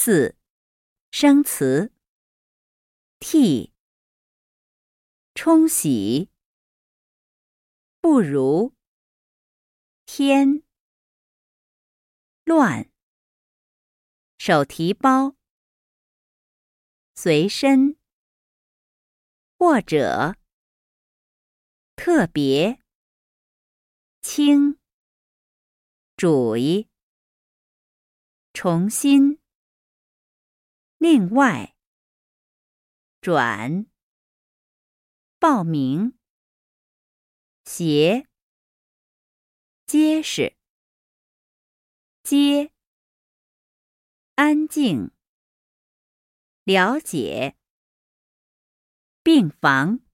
四，生词。替，冲洗。不如，天，乱。手提包，随身，或者，特别，轻，主意，重新，另外，转，报名，鞋，结实，接。安静，了解，病房。